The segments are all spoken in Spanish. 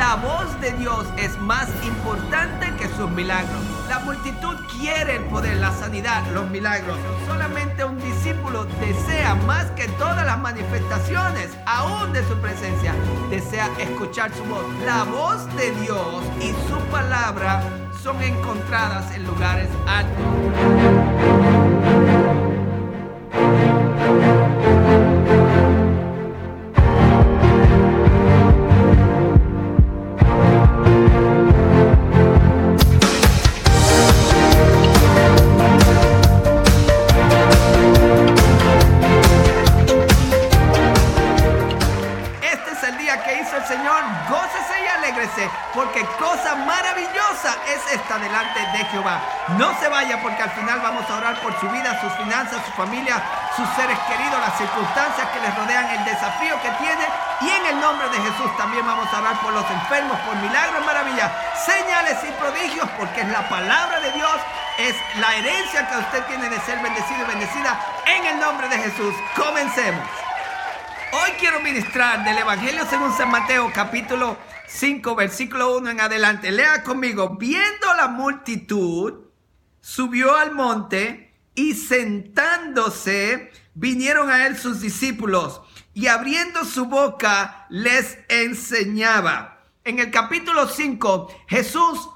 La voz de Dios es más importante que sus milagros. La multitud quiere el poder, la sanidad, los milagros. Solamente un discípulo desea más que todas las manifestaciones, aún de su presencia, desea escuchar su voz. La voz de Dios y su palabra son encontradas en lugares altos. Cosa maravillosa es esta delante de Jehová. No se vaya porque al final vamos a orar por su vida, sus finanzas, su familia, sus seres queridos, las circunstancias que les rodean, el desafío que tiene. Y en el nombre de Jesús también vamos a orar por los enfermos, por milagros, maravillas, señales y prodigios, porque es la palabra de Dios, es la herencia que usted tiene de ser bendecido y bendecida. En el nombre de Jesús, comencemos. Hoy quiero ministrar del Evangelio según San Mateo capítulo 5, versículo 1 en adelante. Lea conmigo. Viendo la multitud, subió al monte y sentándose, vinieron a él sus discípulos y abriendo su boca les enseñaba. En el capítulo 5, Jesús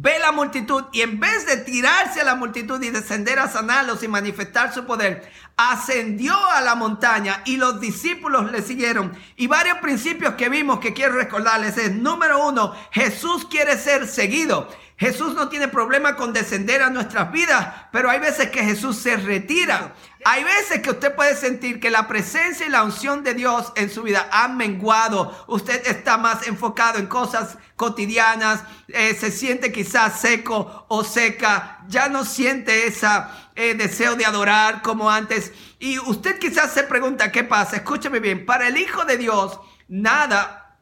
ve la multitud y en vez de tirarse a la multitud y descender a sanarlos y manifestar su poder, ascendió a la montaña y los discípulos le siguieron. Y varios principios que vimos que quiero recordarles es, número uno, Jesús quiere ser seguido. Jesús no tiene problema con descender a nuestras vidas, pero hay veces que Jesús se retira. Hay veces que usted puede sentir que la presencia y la unción de Dios en su vida han menguado. Usted está más enfocado en cosas cotidianas, eh, se siente quizás seco o seca, ya no siente ese eh, deseo de adorar como antes. Y usted quizás se pregunta, ¿qué pasa? Escúcheme bien, para el Hijo de Dios, nada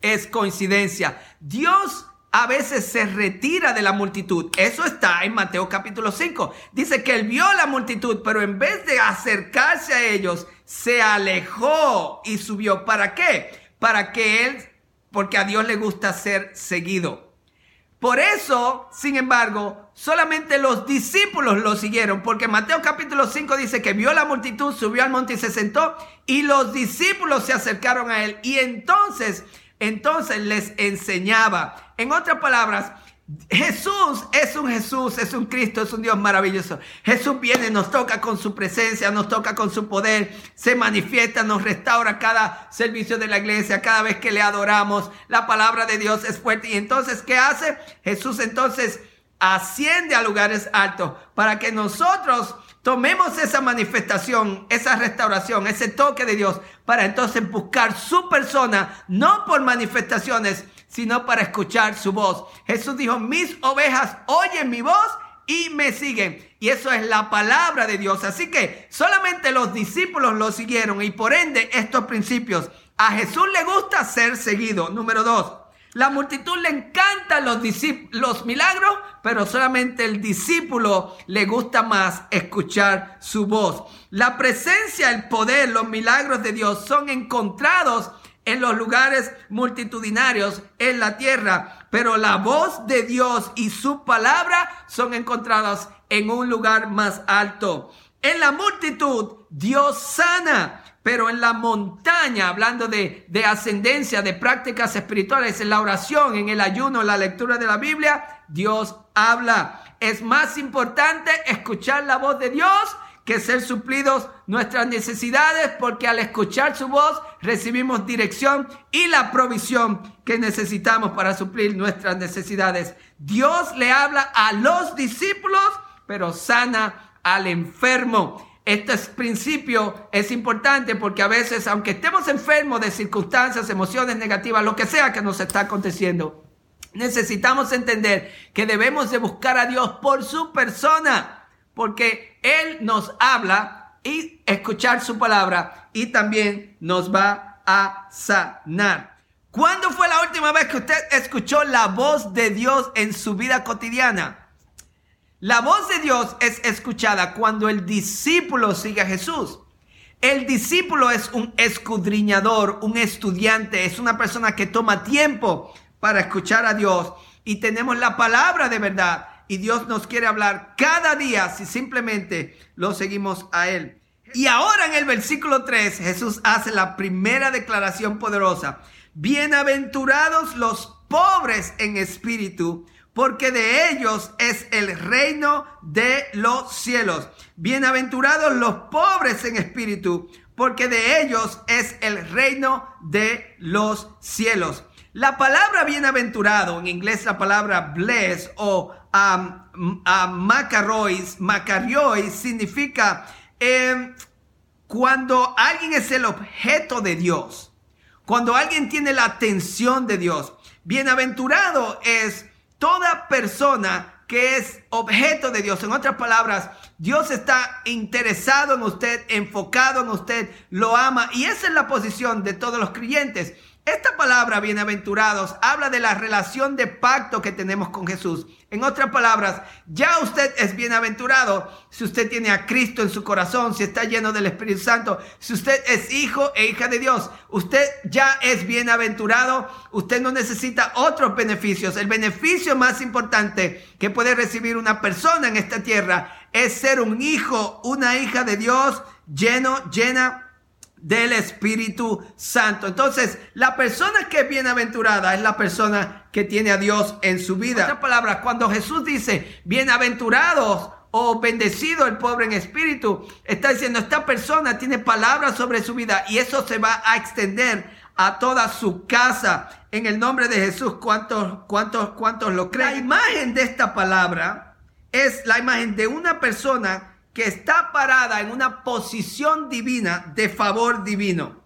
es coincidencia. Dios a veces se retira de la multitud. Eso está en Mateo capítulo 5. Dice que él vio la multitud, pero en vez de acercarse a ellos, se alejó y subió. ¿Para qué? Para que él, porque a Dios le gusta ser seguido. Por eso, sin embargo, solamente los discípulos lo siguieron, porque Mateo capítulo 5 dice que vio la multitud, subió al monte y se sentó, y los discípulos se acercaron a él. Y entonces entonces les enseñaba. En otras palabras, Jesús es un Jesús, es un Cristo, es un Dios maravilloso. Jesús viene, nos toca con su presencia, nos toca con su poder, se manifiesta, nos restaura cada servicio de la iglesia, cada vez que le adoramos. La palabra de Dios es fuerte. Y entonces, ¿qué hace? Jesús entonces asciende a lugares altos para que nosotros Tomemos esa manifestación, esa restauración, ese toque de Dios para entonces buscar su persona, no por manifestaciones, sino para escuchar su voz. Jesús dijo, mis ovejas oyen mi voz y me siguen. Y eso es la palabra de Dios. Así que solamente los discípulos lo siguieron y por ende estos principios. A Jesús le gusta ser seguido. Número dos. La multitud le encantan los, los milagros, pero solamente el discípulo le gusta más escuchar su voz. La presencia, el poder, los milagros de Dios son encontrados en los lugares multitudinarios en la tierra, pero la voz de Dios y su palabra son encontradas en un lugar más alto. En la multitud, Dios sana pero en la montaña, hablando de, de ascendencia, de prácticas espirituales, en la oración, en el ayuno, en la lectura de la Biblia, Dios habla. Es más importante escuchar la voz de Dios que ser suplidos nuestras necesidades, porque al escuchar su voz recibimos dirección y la provisión que necesitamos para suplir nuestras necesidades. Dios le habla a los discípulos, pero sana al enfermo. Este principio es importante porque a veces, aunque estemos enfermos de circunstancias, emociones negativas, lo que sea que nos está aconteciendo, necesitamos entender que debemos de buscar a Dios por su persona, porque Él nos habla y escuchar su palabra y también nos va a sanar. ¿Cuándo fue la última vez que usted escuchó la voz de Dios en su vida cotidiana? La voz de Dios es escuchada cuando el discípulo sigue a Jesús. El discípulo es un escudriñador, un estudiante, es una persona que toma tiempo para escuchar a Dios y tenemos la palabra de verdad y Dios nos quiere hablar cada día si simplemente lo seguimos a Él. Y ahora en el versículo 3 Jesús hace la primera declaración poderosa. Bienaventurados los pobres en espíritu, porque de ellos es el reino de los cielos. Bienaventurados los pobres en espíritu, porque de ellos es el reino de los cielos. La palabra bienaventurado, en inglés la palabra bless o um, macarois, significa em, cuando alguien es el objeto de Dios, cuando alguien tiene la atención de Dios. Bienaventurado es toda persona que es objeto de Dios. En otras palabras, Dios está interesado en usted, enfocado en usted, lo ama y esa es la posición de todos los creyentes. Esta palabra, bienaventurados, habla de la relación de pacto que tenemos con Jesús. En otras palabras, ya usted es bienaventurado si usted tiene a Cristo en su corazón, si está lleno del Espíritu Santo, si usted es hijo e hija de Dios. Usted ya es bienaventurado, usted no necesita otros beneficios. El beneficio más importante que puede recibir una persona en esta tierra es ser un hijo, una hija de Dios, lleno, llena del Espíritu Santo. Entonces, la persona que es bienaventurada es la persona que tiene a Dios en su vida. En palabras, cuando Jesús dice bienaventurados o bendecido el pobre en espíritu, está diciendo esta persona tiene palabras sobre su vida y eso se va a extender a toda su casa en el nombre de Jesús. ¿Cuántos, cuántos, cuántos lo creen? La imagen de esta palabra es la imagen de una persona que está parada en una posición divina de favor divino.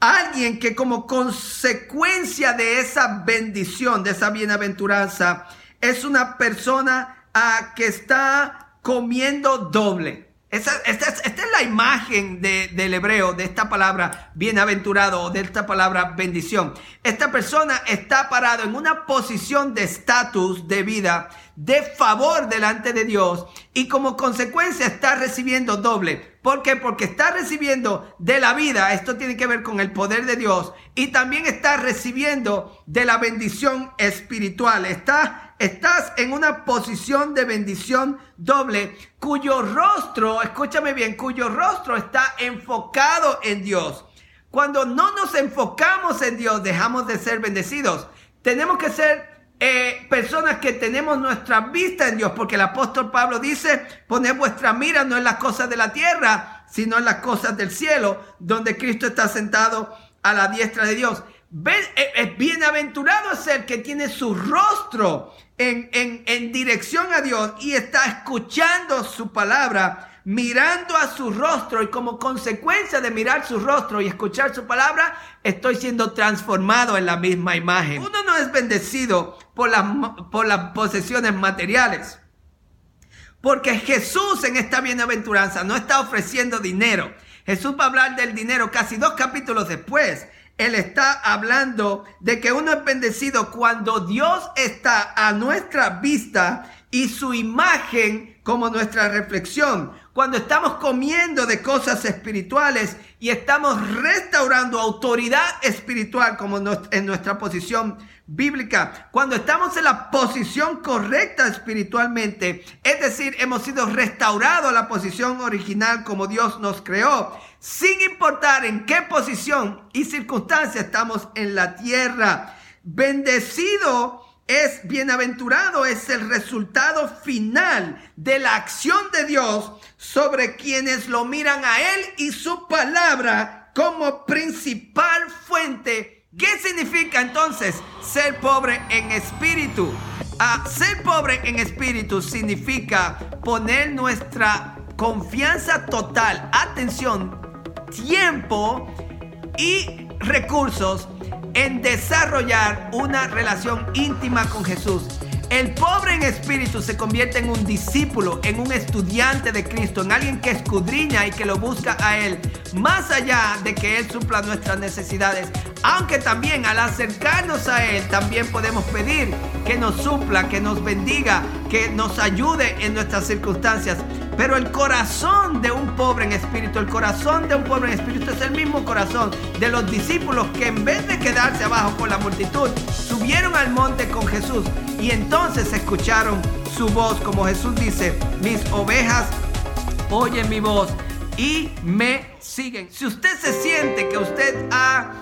Alguien que como consecuencia de esa bendición, de esa bienaventuranza, es una persona ah, que está comiendo doble. Esta, es la imagen del hebreo, de esta palabra bienaventurado o de esta palabra bendición. Esta persona está parado en una posición de estatus de vida, de favor delante de Dios y como consecuencia está recibiendo doble. ¿Por qué? Porque está recibiendo de la vida, esto tiene que ver con el poder de Dios, y también está recibiendo de la bendición espiritual. Está Estás en una posición de bendición doble cuyo rostro, escúchame bien, cuyo rostro está enfocado en Dios. Cuando no nos enfocamos en Dios, dejamos de ser bendecidos. Tenemos que ser eh, personas que tenemos nuestra vista en Dios, porque el apóstol Pablo dice, poned vuestra mira no en las cosas de la tierra, sino en las cosas del cielo, donde Cristo está sentado a la diestra de Dios. Eh, es bienaventurado es el que tiene su rostro en, dirección a Dios y está escuchando su palabra, mirando a su rostro y como consecuencia de mirar su rostro y escuchar su palabra, estoy siendo transformado en la misma imagen. Uno no es bendecido por las, por las posesiones materiales. Porque Jesús en esta bienaventuranza no está ofreciendo dinero. Jesús va a hablar del dinero casi dos capítulos después. Él está hablando de que uno es bendecido cuando Dios está a nuestra vista y su imagen como nuestra reflexión. Cuando estamos comiendo de cosas espirituales y estamos restaurando autoridad espiritual como en nuestra posición bíblica. Cuando estamos en la posición correcta espiritualmente, es decir, hemos sido restaurados a la posición original como Dios nos creó sin importar en qué posición y circunstancia estamos en la tierra. Bendecido es, bienaventurado es el resultado final de la acción de Dios sobre quienes lo miran a Él y su palabra como principal fuente. ¿Qué significa entonces ser pobre en espíritu? Ah, ser pobre en espíritu significa poner nuestra confianza total, atención, tiempo y recursos en desarrollar una relación íntima con Jesús. El pobre en espíritu se convierte en un discípulo, en un estudiante de Cristo, en alguien que escudriña y que lo busca a Él, más allá de que Él supla nuestras necesidades. Aunque también al acercarnos a Él, también podemos pedir que nos supla, que nos bendiga, que nos ayude en nuestras circunstancias. Pero el corazón de un pobre en espíritu, el corazón de un pobre en espíritu es el mismo corazón de los discípulos que en vez de quedarse abajo con la multitud, subieron al monte con Jesús y entonces escucharon su voz, como Jesús dice, mis ovejas oyen mi voz y me siguen. Si usted se siente que usted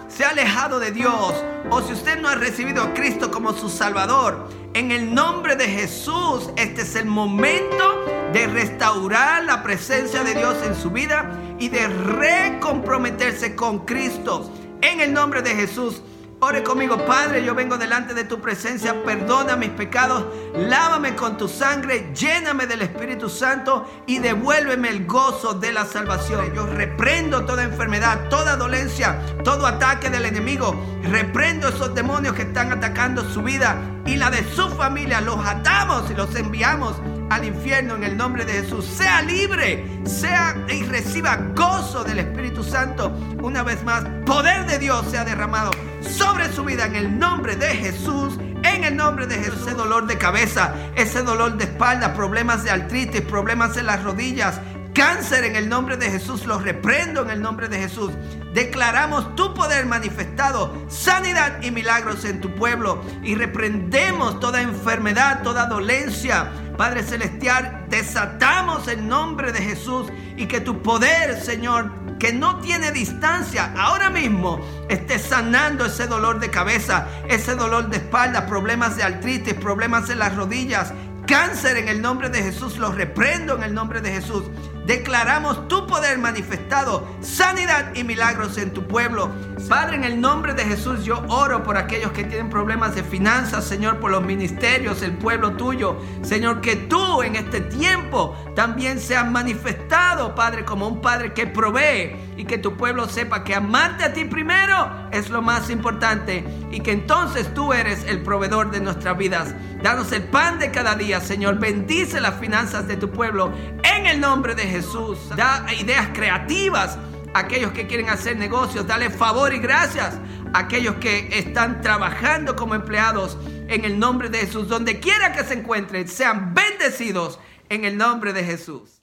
se ha alejado de Dios o si usted no ha recibido a Cristo como su Salvador, en el nombre de Jesús, este es el momento de restaurar la presencia de Dios en su vida y de recomprometerse con Cristo. En el nombre de Jesús, Ore conmigo, Padre, yo vengo delante de tu presencia, perdona mis pecados, lávame con tu sangre, lléname del Espíritu Santo y devuélveme el gozo de la salvación. Yo reprendo toda enfermedad, toda dolencia, todo ataque del enemigo. Reprendo esos demonios que están atacando su vida y la de su familia. Los atamos y los enviamos al infierno en el nombre de Jesús. Sea libre, sea y reciba gozo del Espíritu Santo. Una vez más, poder de Dios sea derramado sobre su vida en el nombre de Jesús. En el nombre de Jesús, ese dolor de cabeza, ese dolor de espalda, problemas de artritis, problemas en las rodillas, cáncer en el nombre de Jesús, los reprendo en el nombre de Jesús. Declaramos tu poder manifestado, sanidad y milagros en tu pueblo y reprendemos toda enfermedad, toda dolencia. Padre Celestial, desatamos el nombre de Jesús y que tu poder, Señor, que no tiene distancia, ahora mismo esté sanando ese dolor de cabeza, ese dolor de espalda, problemas de artritis, problemas en las rodillas, cáncer en el nombre de Jesús, lo reprendo en el nombre de Jesús. Declaramos tu poder manifestado, sanidad y milagros en tu pueblo. Padre, en el nombre de Jesús yo oro por aquellos que tienen problemas de finanzas, Señor, por los ministerios, el pueblo tuyo. Señor, que tú en este tiempo también seas manifestado, Padre, como un Padre que provee y que tu pueblo sepa que amarte a ti primero es lo más importante y que entonces tú eres el proveedor de nuestras vidas. Danos el pan de cada día, Señor. Bendice las finanzas de tu pueblo nombre de Jesús. Da ideas creativas a aquellos que quieren hacer negocios. Dale favor y gracias a aquellos que están trabajando como empleados en el nombre de Jesús. Donde quiera que se encuentren, sean bendecidos en el nombre de Jesús.